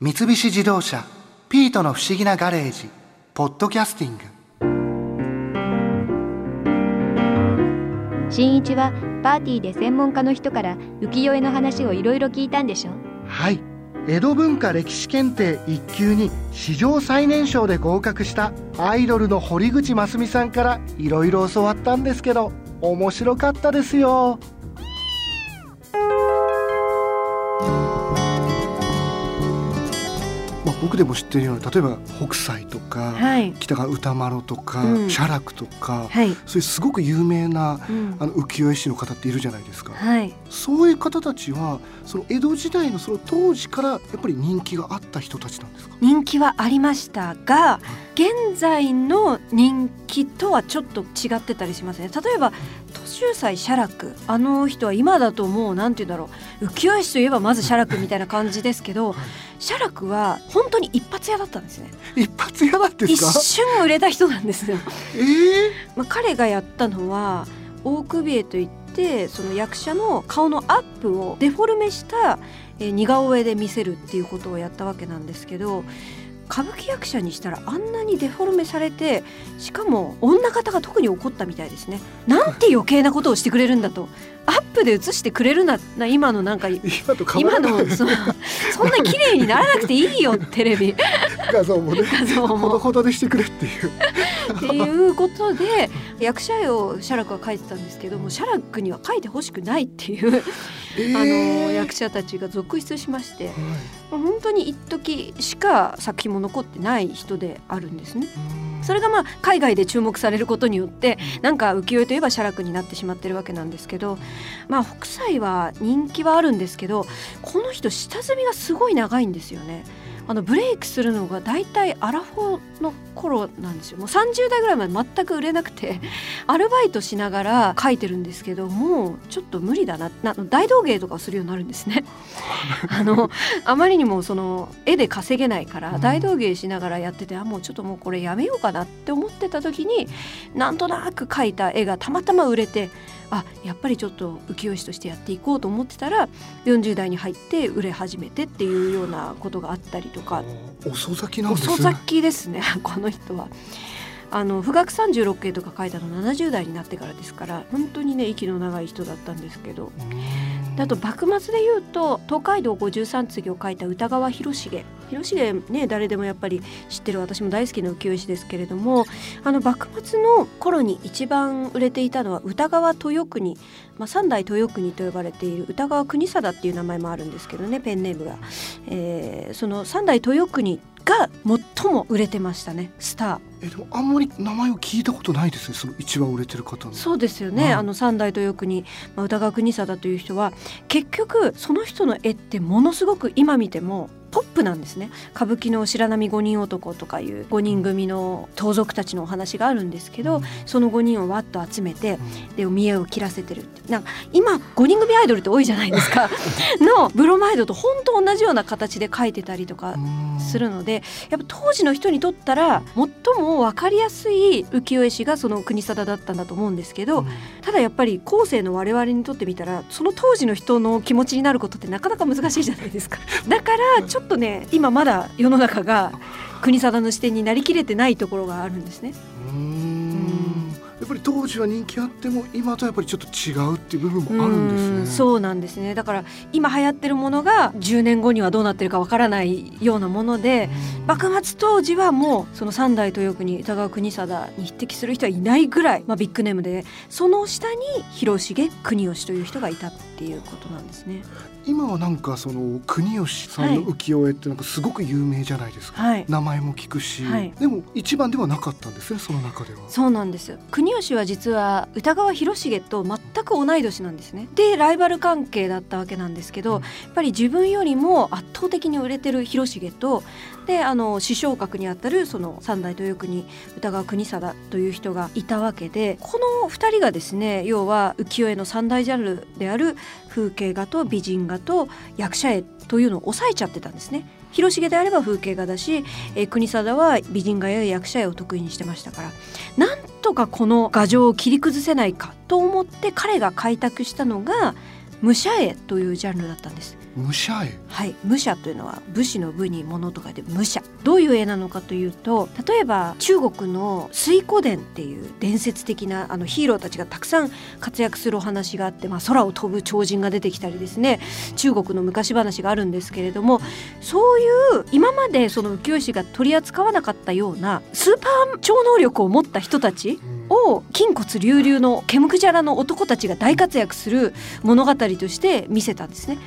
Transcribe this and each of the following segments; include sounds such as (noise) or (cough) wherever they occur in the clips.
三菱自動車「ピートの不思議なガレージ」「ポッドキャスティング」新一はパーティーで専門家の人から浮世絵の話をいろいろ聞いたんでしょはい。江戸文化歴史検定1級に史上最年少で合格したアイドルの堀口真澄さんからいろいろ教わったんですけど面白かったですよでも知ってるような例えば北斎とか、はい。北川歌麿とか、うん。写楽とか、はい、そういうすごく有名なうん。あの浮世絵師の方っているじゃないですか。はい、そういう方たちはその江戸時代のその当時からやっぱり人気があった人たちなんですか？人気はありましたが現在の人気とはちょっと違ってたりしますね。例えば年秀斎写楽あの人は今だともうなんて言うんだろう浮世絵師といえばまず写楽みたいな感じですけど写楽は本当に一発屋だったんですね。一発屋なんです一か。瞬売れた人なんですよ。ええまあ、彼がやったのは大首絵といってその役者の顔のアップをデフォルメした、えー似顔絵で見せるっていうことをやったわけなんですけど歌舞伎役者にしたらあんなにデフォルメされてしかも女方が特に怒ったみたいですね。なんて余計なことをしてくれるんだと。アップで映してくれるなな今のなんか今のその (laughs) そんな綺麗にならなくていいよ (laughs) テレビ。画像もね画像も。ほどほどでしてくれっていう。っていうことで役者絵を写楽は描いてたんですけども写楽には描いてほしくないっていう、えあのえ役者たちが続出しまして。はい。本当に一時しか作品も残ってない人であるんですね。それがまあ海外で注目されることによってなんか浮世絵といえば写楽になってしまってるわけなんですけどまあ北斎は人気はあるんですけどこの人下積みがすごい長いんですよね。あのブレイクするのが大体アラフォーの頃なんですよもう30代ぐらいまで全く売れなくて (laughs) アルバイトしながら描いてるんですけどもうちょっと無理だなな大道芸とかをするようになるんですね。(laughs) あのあまりにもその絵で稼げないからうん大道芸しながらやっててあもうちょっともうこれやめようかなって思ってた時になんとなく描いた絵がたまたま売れてあやっぱりちょっと浮世絵師としてやっていこうと思ってたら40代に入って売れ始めてっていうようなことがあったりとか遅咲きなんですね。遅咲きですね (laughs) この人は。あの富岳三十六景とか書いたの70代になってからですから本当にね息の長い人だったんですけどあと幕末でいうと東海道五十三次を書いた歌川広重広重ね誰でもやっぱり知ってる私も大好きな浮世絵師ですけれどもあの幕末の頃に一番売れていたのは歌川豊国、まあ、三代豊国と呼ばれている歌川国貞っていう名前もあるんですけどねペンネームが、えーその三代豊国が最も売れてましたねスター。えでもあんまり名前を聞いたことないですね。その一番売れてる方の。そうですよね、はいあの三代豊国、まあ、歌川国貞という人は結局その人の絵ってものすごく今見てもポップなんですね。歌舞伎の白波五人男とかいう5人組の盗賊たちのお話があるんですけどその5人をわっと集めてで見栄を切らせてるって。なんか今5人組アイドルって多いじゃないですか。(laughs) のブロマイドと本当同じような形で描いてたりとかうん。するのでやっぱ当時の人にとったら最も分かりやすい浮世絵師がその国貞だったんだと思うんですけど、うん。ただやっぱり後世の我々にとってみたらその当時の人の気持ちになることってなかなか難しいじゃないですか。だからちょっとね今まだ世の中が国貞の視点になりきれてないところがあるんですね。うーん。やっぱり当時は人気あっても今とやっぱりちょっと違うっていう部分もあるんですね。うんそうなんですね。だから今流行ってるものが10年後にはどうなってるかわからないようなものでうん。幕末当時はもうその三代豊国歌川国貞に匹敵する人はいないぐらい、まあ、ビッグネームでその下に広重国吉という人がいたっていうことなんですね。今はなんかその国吉さんの浮世絵ってなんかすごく有名じゃないですか。はい名前も聞くし、はいでも一番ではなかったんですねその中では。そうなんです国吉は実は歌川広重と全く同い年なんですね。でライバル関係だったわけなんですけど、うん。やっぱり自分よりも圧倒的に売れてる広重とであの師匠格にあたるその三代豊国歌川国貞という人がいたわけでこの2人がですね要は浮世絵の三大ジャンルである風景画と美人画と役者絵というのを抑えちゃってたんですね。広重であれば風景画だし、えー国貞は美人画や役者絵を得意にしてましたから。なんとかこの牙城を切り崩せないかと思って彼が開拓したのが武者絵というジャンルだったんです。武者絵はい。武者というのは武士の武に物とかで武者。どういう絵なのかというと例えば中国の水湖伝っていう伝説的なあのヒーローたちがたくさん活躍するお話があって、まあ、空を飛ぶ超人が出てきたりですね。中国の昔話があるんですけれどもそういう今までその浮世絵師が取り扱わなかったようなスーパー超能力を持った人たちを筋骨隆々の毛むくじゃらの男たちが大活躍する物語として見せたんですね。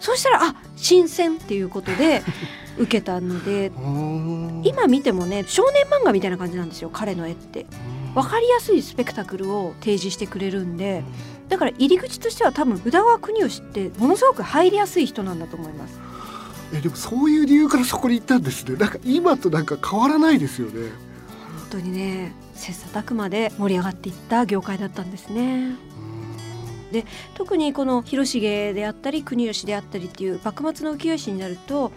そうしたらあ新鮮っていうことで (laughs) 受けたので今見てもね少年漫画みたいな感じなんですよ彼の絵って。分かりやすいスペクタクルを提示してくれるんでだから入り口としては多分宇田川国吉ってものすごく入りやすい人なんだと思います。えでもそういう理由からそこに行ったんですね。なんか今となんか変わらないですよね。本当にね切磋琢磨で盛り上がっていった業界だったんですねで特にこの広重であったり国吉であったりっていう幕末の浮世絵師になると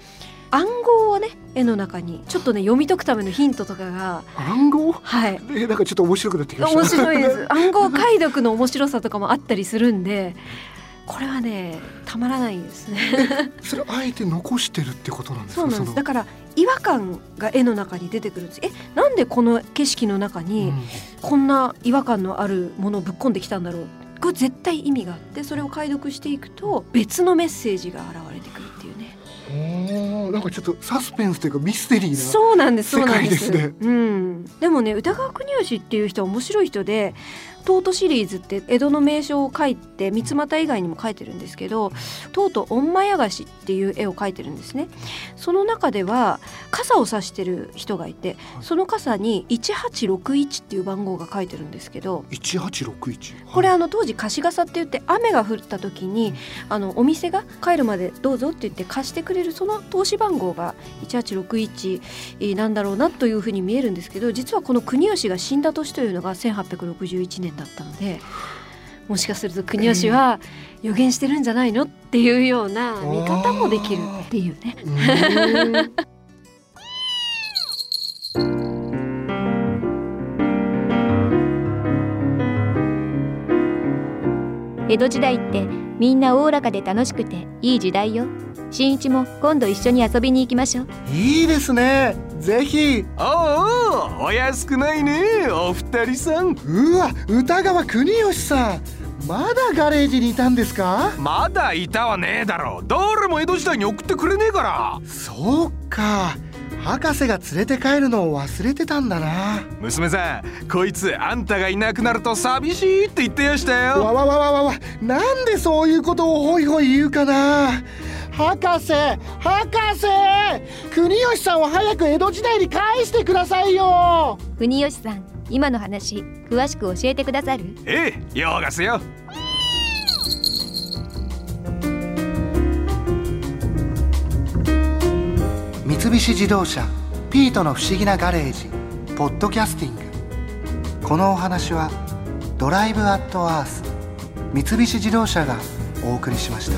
暗号をね絵の中にちょっとね読み解くためのヒントとかが暗号？はい。えなんかちょっと面白くなってきました。面白いです。(laughs) 暗号解読の面白さとかもあったりするんでこれはねたまらないですね。それあえて残してるってことなんですか？そうなんです。だから違和感が絵の中に出てくるんです。えなんでこの景色の中にこんな違和感のあるものをぶっ込んできたんだろうこれ絶対意味があってそれを解読していくと別のメッセージが現れてくるっていうね。なんかちょっとサスペンスというかミステリーなそうなんです世界ですね。うん、でもね歌川国吉っていう人は面白い人でトートシリーズって江戸の名所を描いて三俣以外にも描いてるんですけどとうとう御前流しっていう絵を描いてるんですね。その中では傘を差してる人がいてその傘に1861っていう番号が書いてるんですけど1861、これあの当時貸し傘って言って雨が降った時にあのお店が帰るまでどうぞって言って貸してくれるその投資番号が1861なんだろうなというふうに見えるんですけど実はこの国吉が死んだ年というのが1861年だったのでもしかすると国吉は予言してるんじゃないのっていうような見方もできるっていうね。江戸時代ってみんなおおらかで楽しくていい時代よ。新一も今度一緒に遊びに行きましょう。いいですね。ぜひ。おおお安くないねお二人さん。うわ歌川国吉さん。まだガレージにいたんですか？まだいたはねえだろ。誰も江戸時代に送ってくれねえから。そうか。博士が連れて帰るのを忘れてたんだな。娘さんこいつあんたがいなくなると寂しいって言ってやしたよ。わわわわわわ。なんでそういうことをホイホイ言うかな博士博士！国吉さんを早く江戸時代に返してくださいよ！国吉さん今の話詳しく教えてくださる？ええようがすよ。三菱自動車ピートの不思議なガレージポッドキャスティング。このお話はドライブアットアース三菱自動車がお送りしました